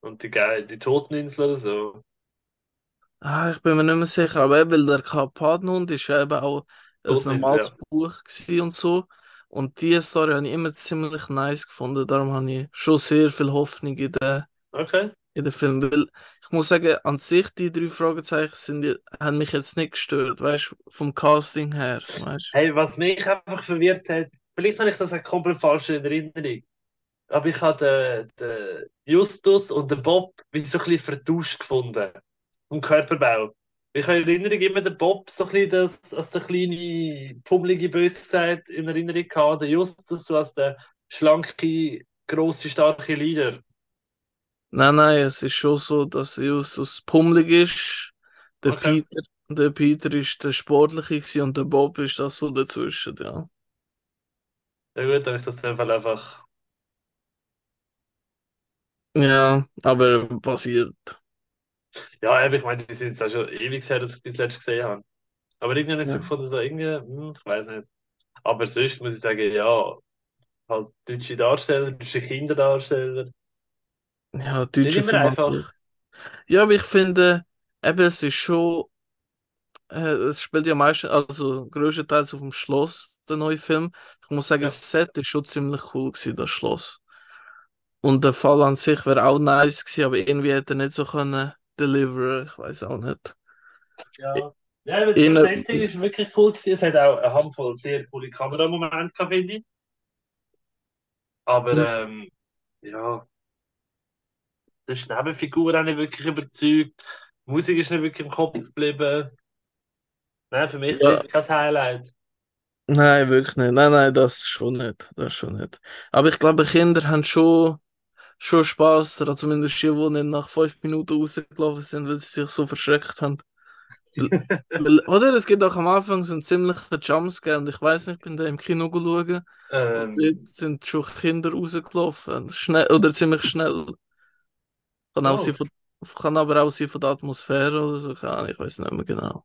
Und die, Ge- die Toteninsel oder so. ah, ich bin mir nicht mehr sicher, aber eben, weil der Karpatenhund ist ja eben auch ein normales ja. Buch und so. Und die Story habe ich immer ziemlich nice gefunden. Darum habe ich schon sehr viel Hoffnung in den, Okay. in den Film. Weil muss sagen, an sich, die drei Fragezeichen sind, haben mich jetzt nicht gestört, weißt vom Casting her, weißt. Hey, was mich einfach verwirrt hat, vielleicht habe ich das auch komplett falsch in Erinnerung, aber ich habe den, den Justus und den Bob wie so ein bisschen vertauscht gefunden. Vom Körperbau. Ich habe in Erinnerung immer den Bob so ein bisschen das, als der kleine, pummelige Böse in Erinnerung gehabt, der Justus so als der schlanke, grosse, starke Leader. Nein, nein, es ist schon so, dass Justus pummelig ist. Der Okay. Peter, der Peter ist der Sportliche und der Bob ist das so dazwischen, ja. Ja gut, dann ist das dem Fall einfach. Ja, aber passiert. Ja, ich meine, die sind jetzt auch schon ewig her, dass ich das letzte gesehen habe. Aber irgendwie habe ich so Ja. gefunden, so irgendwie, hm, ich weiß nicht. Aber sonst muss ich sagen, ja, halt deutsche Darsteller, deutsche Kinderdarsteller. Ja, Nicht deutsche immer einfach. Ja, aber ich finde, eben, es ist schon, äh, es spielt ja meistens, also größtenteils auf dem Schloss, der neue Film. Ich muss sagen, Ja. das Set ist schon ziemlich cool gewesen, das Schloss. Und der Fall an sich wäre auch nice gewesen, aber irgendwie hätte er nicht so können deliveren, ich weiß auch nicht. Ja. Ja, aber das Setting ist wirklich cool gewesen. Es hat auch eine Handvoll sehr coole Kameramomente gehabt, finde ich. Aber, ähm, ja, die Nebenfigur auch nicht wirklich überzeugt. Die Musik ist nicht wirklich im Kopf geblieben. Nein, für mich ja, kein Highlight. nein, wirklich nicht. Nein, nein, das schon nicht. Das schon nicht. Aber ich glaube, Kinder haben schon, schon Spaß daran, zumindest die, die nicht nach fünf Minuten rausgelaufen sind, weil sie sich so verschreckt haben. Weil, oder? Es gibt auch am Anfang so einen ziemlichen Jumpscare und ich weiß nicht, ich bin da im Kino und Ähm, dort sind schon Kinder rausgelaufen. Schnell, oder ziemlich schnell. Kann auch oh, sein von, kann aber auch sein von der Atmosphäre oder so. Keine Ahnung, ich weiß nicht mehr genau.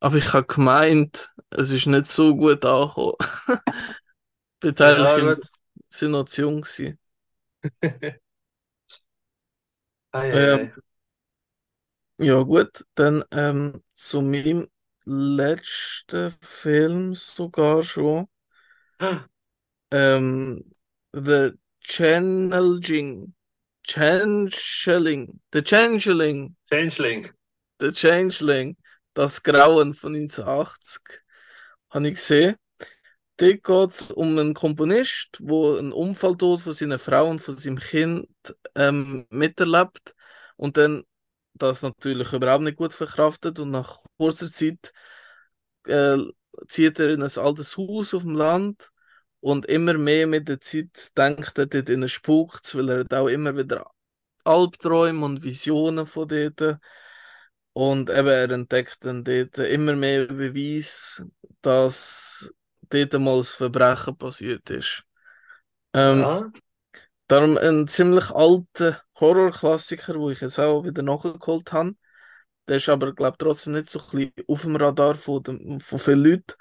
Aber ich habe gemeint, es ist nicht so gut angekommen. Die ja, Beteiligten gut. sind noch zu jung gewesen. Ei, Ähm, ja gut, dann ähm, zu meinem letzten Film sogar schon. Ähm, The Changeling. Changeling. The Changeling. Changeling. The Changeling. Das Grauen von 1980. Habe ich gesehen. Dort geht es um einen Komponist, der einen Unfalltod von seiner Frau und von seinem Kind ähm, miterlebt und dann das natürlich überhaupt nicht gut verkraftet und nach kurzer Zeit äh, zieht er in ein altes Haus auf dem Land Und immer mehr mit der Zeit denkt er dort in einen Spuk, weil er hat auch immer wieder Albträume und Visionen von dort. Und eben, er entdeckt dann dort immer mehr Beweis, dass dort mal ein Verbrechen passiert ist. Ähm, Ja, darum ein ziemlich alter Horrorklassiker, wo ich jetzt auch wieder nachgeholt habe. Der ist aber, glaube ich, trotzdem nicht so ein bisschen auf dem Radar von, dem, von vielen Leuten.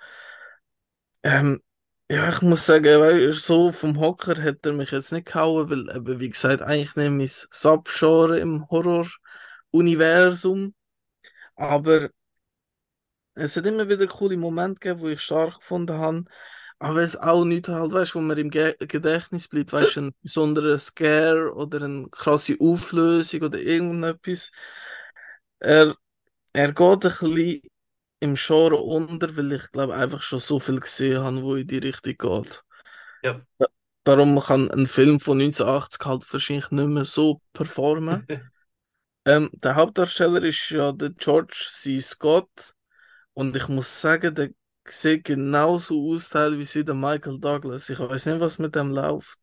Ähm, ja, ich muss sagen, so vom Hocker hat er mich jetzt nicht gehauen, weil eben, wie gesagt, eigentlich nicht mein Subgenre im Horror-Universum. Aber es hat immer wieder coole Momente gegeben, wo ich stark gefunden habe. Aber es auch nicht halt, weißt wo mir im Ge Gedächtnis bleibt, weißt ein besonderer Scare oder eine krasse Auflösung oder irgendetwas. Er, er geht ein bisschen im Genre unter, weil ich glaube einfach schon so viel gesehen habe, wo in die Richtung geht. ja. Da- Darum kann ein Film von 1980 halt wahrscheinlich nicht mehr so performen. Ähm, der Hauptdarsteller ist ja der George C. Scott und ich muss sagen, der sieht genauso aus teilweise wie der Michael Douglas. Ich weiß nicht, was mit dem läuft.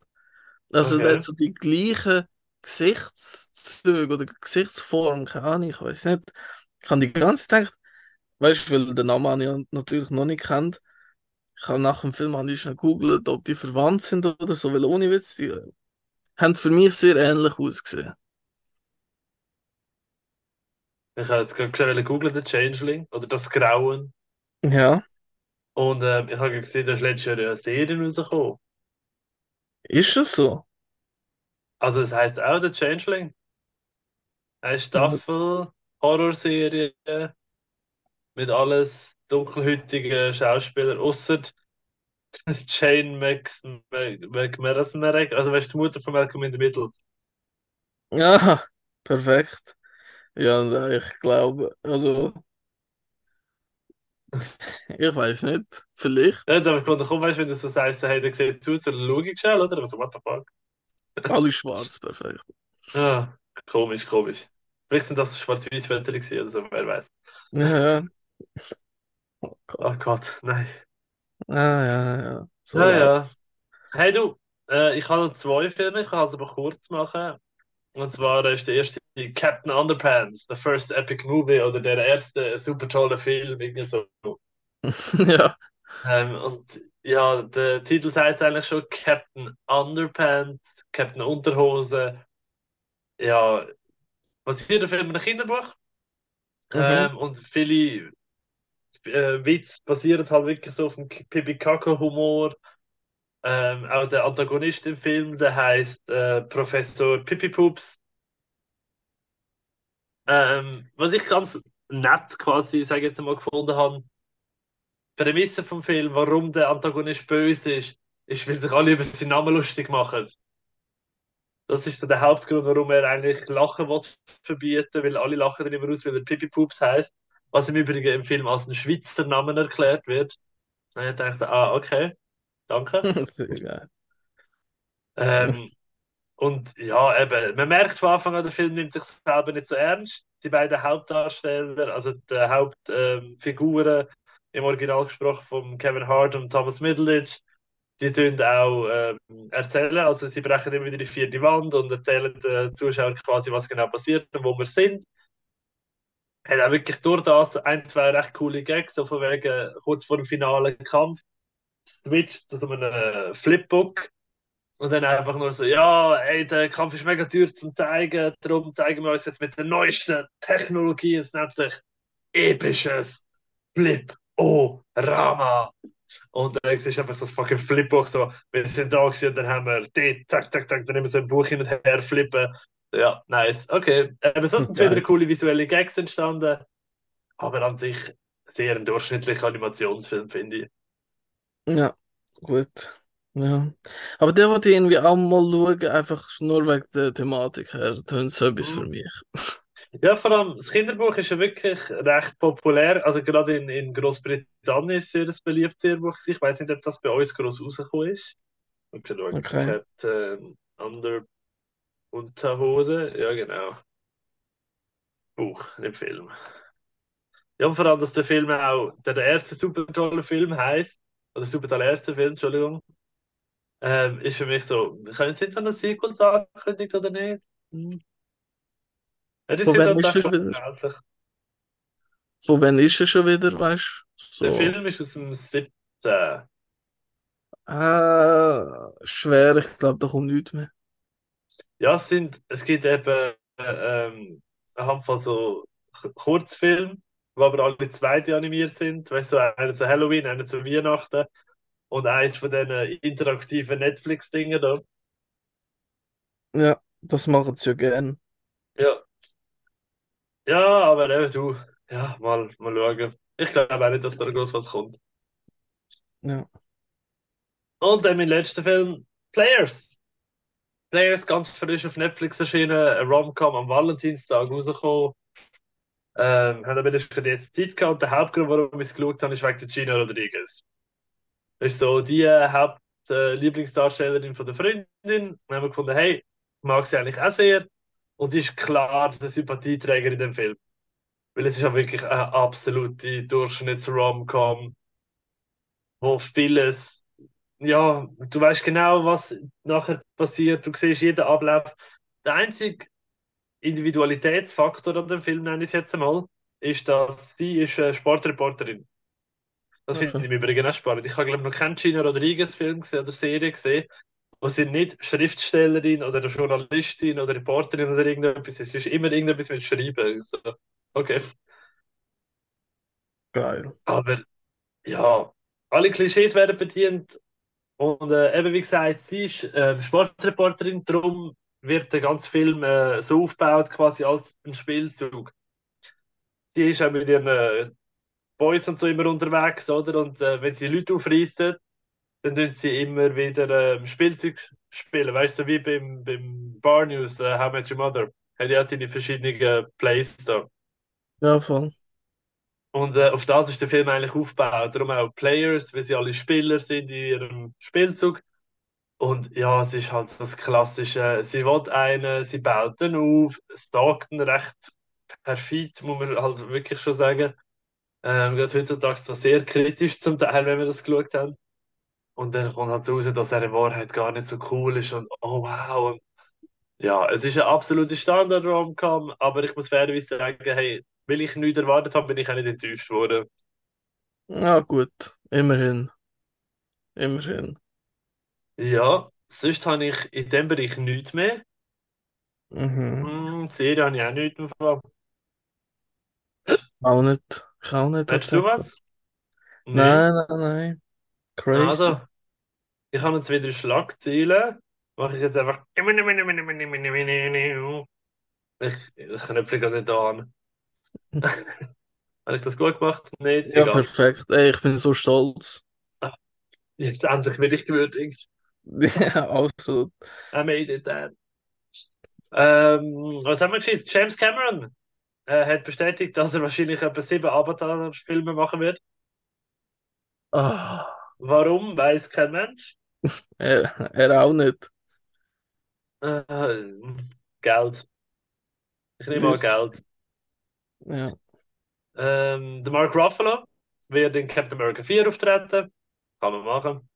Also der Okay. hat so die gleichen Gesichtszüge oder Gesichtsform, keine Ahnung, ich weiß nicht. Ich habe die ganze Zeit gedacht, weißt du, weil den Namen habe ich natürlich noch nicht kennt. Ich habe nach dem Film habe ich schnell gegoogelt, ob die verwandt sind oder so, weil ohne Witz, die haben für mich sehr ähnlich ausgesehen. Ich habe jetzt gerade schnell googeln, den Changeling oder das Grauen. Ja, Und äh, ich habe gesehen, da ist letztes Jahr eine Serie rausgekommen. ist das so? Also es heißt auch der Changeling. Eine Staffel Horrorserie mit alles dunkelhäutigen Schauspielern, außer Jane Max, McMarek, also weißt du, die Mutter von Malcolm in the Middle. Ja, perfekt. Ja, ich glaube, also, ich weiß nicht, vielleicht. Ja, da habe ich gedacht, komm, weißt wenn du so sagst, hey, der sieht zu, dann schau ich schnell, oder? Also, what the fuck? Alle schwarz, perfekt. Ah, komisch, komisch. Vielleicht sind das Schwarz-Weiß-Fotos gewesen oder so, wer weiß. Ja, ja. Oh Gott. Oh Gott, nein. Ah, ja, ja. So Ja, laut. ja. Hey du, äh, ich habe noch zwei Filme, ich kann es aber kurz machen. Und zwar ist der erste Captain Underpants, The First Epic Movie oder der erste super tolle Film, irgendwie so. Ja. Ähm, und ja, der Titel sagt eigentlich schon Captain Underpants, Captain Unterhose. Ja, basiert auf einem Kinderbuch. Mhm. Ähm, und viele äh, Witze basieren halt wirklich so auf dem Pipi-Kaka-Humor. Ähm, auch der Antagonist im Film, der heißt äh, Professor Pipi-Pups. Ähm, was ich ganz nett quasi, sage jetzt mal, gefunden habe, die Prämisse vom Film, warum der Antagonist böse ist, ist, weil sich alle über seinen Namen lustig machen. Das ist so der Hauptgrund, warum er eigentlich Lachen will verbieten, weil alle lachen dann immer aus, weil er Pipi Pups heißt, was im Übrigen im Film als ein Schweizer Namen erklärt wird. Und ich dachte, ah, okay, danke. Ähm, und ja, eben, man merkt von Anfang an, der Film nimmt sich selber nicht so ernst. Die beiden Hauptdarsteller, also die Hauptfiguren, im Original gesprochen von Kevin Hart und Thomas Middleditch, die tun auch ähm, erzählen, also sie brechen immer wieder die vierte Wand und erzählen den Zuschauern quasi, was genau passiert und wo wir sind. Hat auch wirklich durch das ein, zwei recht coole Gags, so von wegen kurz vor dem finalen Kampf, switcht zu so einem Flipbook und dann einfach nur so, ja, ey, der Kampf ist mega teuer zum zeigen, darum zeigen wir uns jetzt mit der neuesten Technologie, es nennt sich episches Flip-O-Rama. Und dann ist einfach so das fucking Flipbook so, wir sind da gewesen und dann haben wir dort, zack, zack, zack, dann immer so ein Buch hin und her flippen. Ja, nice. Okay. Aber sonst sind wieder coole visuelle Gags entstanden. Aber an sich sehr ein durchschnittlicher Animationsfilm, finde ich. Ja, gut. Ja. Aber der wollte ich irgendwie auch mal schauen, einfach nur wegen der Thematik her. Ist so etwas für Mhm. mich. Ja, vor allem, das Kinderbuch ist ja wirklich recht populär. Also gerade in, in Großbritannien ist es sehr ein beliebtes Kinderbuch. Ich weiß nicht, ob das bei uns groß rausgekommen ist. Und schon schauen, Okay. Captain Under Unterhose. Ja, genau. Buch, nicht Film. Ja, und vor allem, dass der Film auch, der, der erste super tolle Film heißt, oder super tolle erste Film, Entschuldigung, Ähm, ist für mich so, können Sie dann ein Sequel angekündigt oder nicht? Hm. Ja, die Von sind wann ist er wieder? Von wann ist er schon wieder, weißt du? Der So. Film ist aus dem 17. Ah, schwer, ich glaube, da kommt nichts mehr. Ja, es sind, es gibt eben äh, ähm, eine Handvoll so Kurzfilme, die aber alle zweite animiert sind. Weißt du, einer zu Halloween, einer zu Weihnachten und eins von diesen interaktiven Netflix-Dingen da. Ja, das machen sie ja gern. Ja, ja, aber eben du, ja, mal, mal schauen. Ich glaube auch nicht, dass da groß was kommt. Ja. Und dann mein letzter Film, Players. Players, ganz frisch auf Netflix erschienen, ein Rom-Com am Valentinstag rausgekommen. Ähm, haben aber jetzt Zeit gehabt. Der Hauptgrund, warum ich es geschaut habe, ist wegen der Gina Rodriguez. Das ist so die äh, Haupt-Lieblingsdarstellerin von der Freundin. Dann haben wir gefunden, hey, mag sie eigentlich auch sehr. Und sie ist klar der Sympathieträger in dem Film. Weil es ist ja wirklich eine absolute Durchschnitts-Rom-Com, wo vieles, ja, du weißt genau, was nachher passiert, du siehst jeden Ablauf. Der einzige Individualitätsfaktor an dem Film, nenne ich es jetzt einmal, ist, dass sie ist eine Sportreporterin. Das finde Okay. ich im Übrigen auch spannend. Ich habe, glaube ich, noch keinen Gina Rodriguez-Film gesehen oder Serie gesehen, wo sie nicht Schriftstellerin oder Journalistin oder Reporterin oder irgendetwas ist. Es ist immer irgendetwas mit Schreiben. So, okay. Geil. Aber ja, alle Klischees werden bedient. Und äh, eben wie gesagt, sie ist äh, Sportreporterin, darum wird der ganze Film äh, so aufgebaut, quasi als ein Spielzug. Sie ist auch mit ihren äh, Boys und so immer unterwegs, oder? Und äh, wenn sie Leute aufreißen, dann tun sie immer wieder ähm, Spielzeug spielen. Weißt du, wie beim, beim Bar News, äh, How Met Your Mother, hat ja seine verschiedenen Plays da. Ja, voll. Und äh, auf das ist der Film eigentlich aufgebaut. Darum auch Players, weil sie alle Spieler sind in ihrem Spielzug. Und ja, es ist halt das Klassische. Sie will einen, sie baut den auf, stalkt ihn recht perfid, muss man halt wirklich schon sagen. Ähm, gerade heutzutage ist das sehr kritisch zum Teil, wenn wir das geschaut haben. Und dann kommt halt raus, dass in Wahrheit gar nicht so cool ist und oh wow. Und ja, es ist eine absolute Standard-Rom-Com, aber ich muss fairerweise sagen, hey, weil ich nichts erwartet habe, bin ich auch nicht enttäuscht worden. Ja, gut. Immerhin. Immerhin. Ja, sonst habe ich in dem Bereich nichts mehr. Mhm. Hm, Serie habe ich auch nichts mehr. Auch nicht. Ich auch nicht Hast du was? Nee. Nein, nein, nein. Crazy. Also, ich habe jetzt wieder Schlagzeilen. Mache ich jetzt einfach. Ich, ich knöpfe gerade nicht an. Habe ich das gut gemacht? Nicht? Ja, Egal. perfekt. Ey, ich bin so stolz. Jetzt endlich werde ich gewürdigt. Ja, absolut. I made it, Dad. Ähm, was haben wir geschissen? James Cameron äh, hat bestätigt, dass er wahrscheinlich etwa sieben Avatar-Filme machen wird. Ah, Warum, weiß kein Mensch. er, er auch nicht. Äh, Geld. Ich nehme Wiss. Geld. Ja. Ähm, der Mark Ruffalo wird in Captain America 4 auftreten. Kann man machen.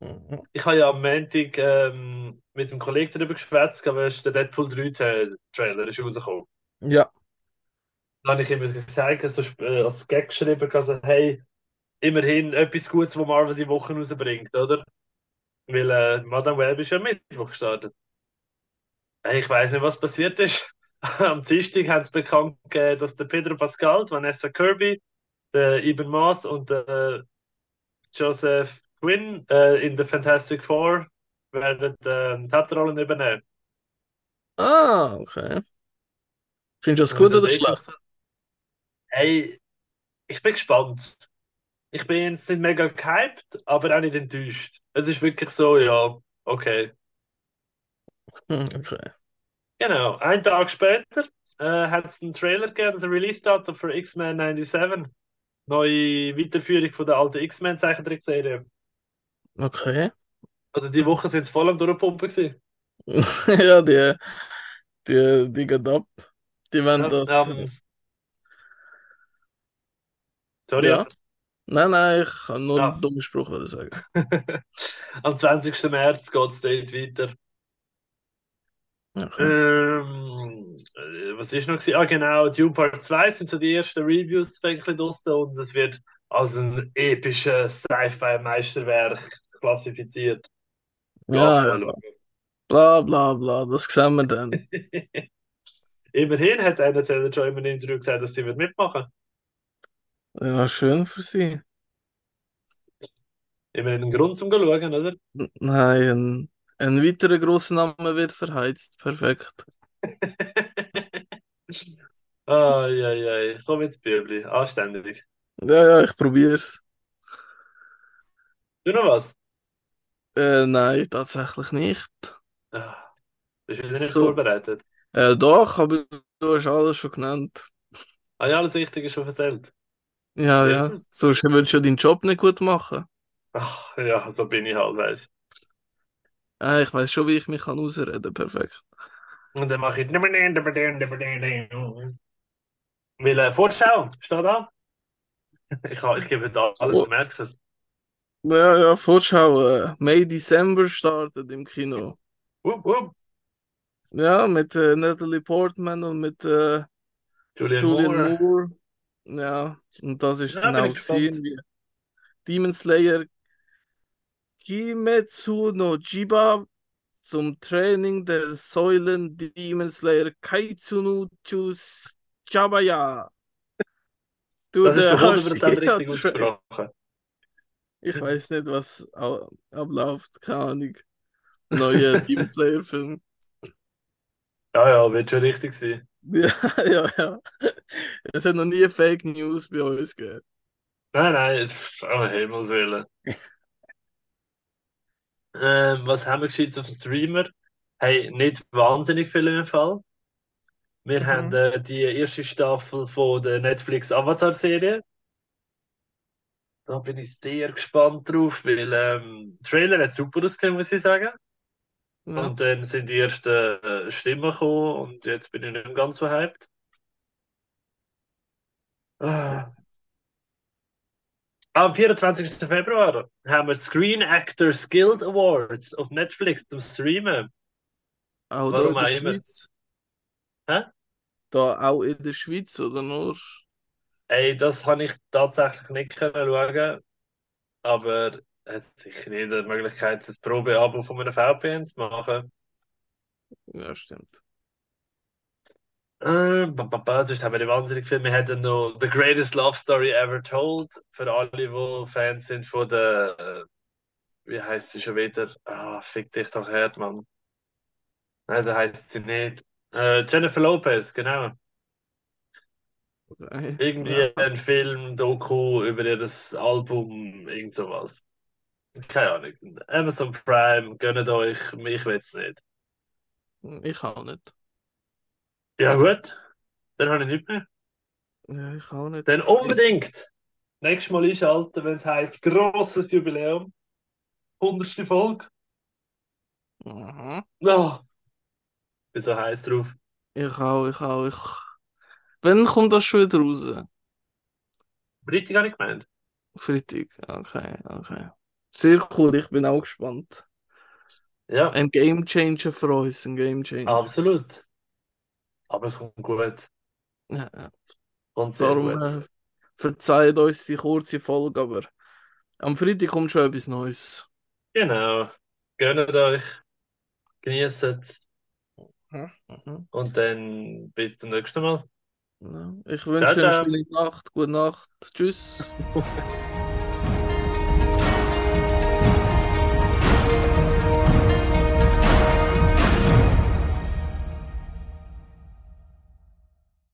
Mhm. Ich habe ja am Montag ähm, mit einem Kollegen darüber geschwätzt, aber der Deadpool 3 Tra- Trailer ist rausgekommen. Ja. Da habe ich ihm gesagt, also, äh, als Gag geschrieben, also, hey, immerhin etwas Gutes, was Marvel die Woche rausbringt, oder? Weil äh, Madame Web ist ja Mittwoch gestartet. Hey, ich weiß nicht, was passiert ist. Am Dienstag haben sie bekannt gegeben, dass der Pedro Pascal, Vanessa Kirby, der Ibn Moss und der Joseph Quinn äh, in The Fantastic Four werden äh, die Hauptrollen übernehmen. Ah, okay. Findest du das gut oder das ist schlecht? Hey, ich bin gespannt. Ich bin jetzt nicht mega gehypt, aber auch nicht enttäuscht. Es ist wirklich so, ja, okay. Okay. Genau, einen Tag später äh, hat es einen Trailer gegeben, also ein Release-Datum für X-Men 97. Neue Weiterführung von der alten X-Men-Zeichentrickserie. Okay. Also die Woche sind es voll am Durchpumpen gewesen. Ja, die, die, die geht ab. Die wollen Ja, das. ähm, sorry, Ja. Nein, nein, ich kann nur Ja. einen dummen Spruch sagen. Am 20. März geht es dort weiter. Ähm, äh, was ist noch? Ah, genau, Dune Part 2 sind so die ersten Reviews draussen und es wird als ein episches Sci-Fi-Meisterwerk klassifiziert. Ja, ja, bla bla bla, das sehen wir dann. Immerhin hat einer schon in einem Interview gesagt, dass sie wird mitmachen. Ja, schön für sie. Immerhin ein Grund zum schauen, oder? Nein, ein, weiterer grosser Name wird verheizt. Perfekt. Ai, ai. Komm jetzt, Bübli. Anständig. Ja, ja, ich probier's. Du noch was? Äh, nein, tatsächlich nicht. Ah, bist du wieder nicht So, vorbereitet? äh, doch, aber du hast alles schon genannt. Ah ja, alles Wichtige schon erzählt. Ja, ja, sonst würdest du ja deinen Job nicht gut machen. Ach, ja, so bin ich halt, weißt Äh, ich weiß schon, wie ich mich kann ausreden. Perfekt. Und dann mache ich. Weil, äh, Vorschau, steht da. Ich, kann- ich gebe da alles, Oh, du merkst es. ja, ja, Vorschau. Äh, May, December startet im Kino. Wupp, wupp. Ja, mit äh, Natalie Portman und mit äh, Julian Julian Moore. Moore. Ja, und das ist Ja, dann bin auch gesehen, wie Demon Slayer Kimetsu no Jiba zum Training der Säulen Demon Slayer Kaitsunu Chus Chabaya. Du, Das der doch 100% richtig ausgesprochen. Ich weiß nicht, was abläuft. Keine Ahnung. Neuer Demon Slayer Film. Ja, ja, wird schon richtig sein. Ja, ja, ja. Es hat noch nie Fake News bei uns gegeben. Nein, nein, pff, oh Himmels Willen. Ähm, was haben wir gescheit auf dem Streamer? Hey, nicht wahnsinnig viel im Fall. Wir haben Mhm. äh, die erste Staffel von der Netflix Avatar-Serie. Da bin ich sehr gespannt drauf, weil ähm, der Trailer hat super ausgesehen, muss ich sagen. Ja. Und dann sind die ersten äh, Stimmen gekommen und jetzt bin ich nicht ganz so hyped. Ah. Am 24. Februar haben wir Screen Actors Guild Awards auf Netflix zum Streamen. Auch da in der. Schweiz. Hä? Da auch in der Schweiz oder nur? Ey, das habe ich tatsächlich nicht können schauen, aber es hat sicher nicht die Möglichkeit, das Probeabo von einem VPN zu machen. Ja, stimmt. Äh, sonst haben wir wahnsinnig viel. Wir hatten noch The Greatest Love Story Ever Told. Für alle, die Fans sind von der, äh, wie heißt sie schon wieder? Ah, fick dich doch her, Mann. Nein, so heißt sie nicht. Äh, Jennifer Lopez, genau. Okay. Irgendwie Ja. ein Film, Doku über ihr Album, irgend sowas. Keine Ahnung. Amazon Prime, gönnt euch, mich will es nicht. Ich auch nicht. Ja, gut, dann habe ich nicht mehr. Ja, ich auch nicht. Dann unbedingt nächstes Mal einschalten, wenn es heißt grosses Jubiläum. 100. Folge. Mhm. Oh, bin so heiß drauf. Ich auch, ich auch. Ich... Wann kommt das schon wieder raus? Freitag habe ich gemeint. Freitag. Okay, okay. Sehr cool, ich bin auch gespannt. Ja, Ein Game Changer für uns, ein Game Changer. absolut. Aber es kommt gut. Ja, ja. Kommt Darum gut. äh, verzeiht uns die kurze Folge, aber am Freitag kommt schon etwas Neues. Genau. Gönnt euch, genießt es Mhm. Mhm. und dann bis zum nächsten Mal. Ja. Ich Ciao, wünsche eine ciao. schöne Nacht, gute Nacht, tschüss.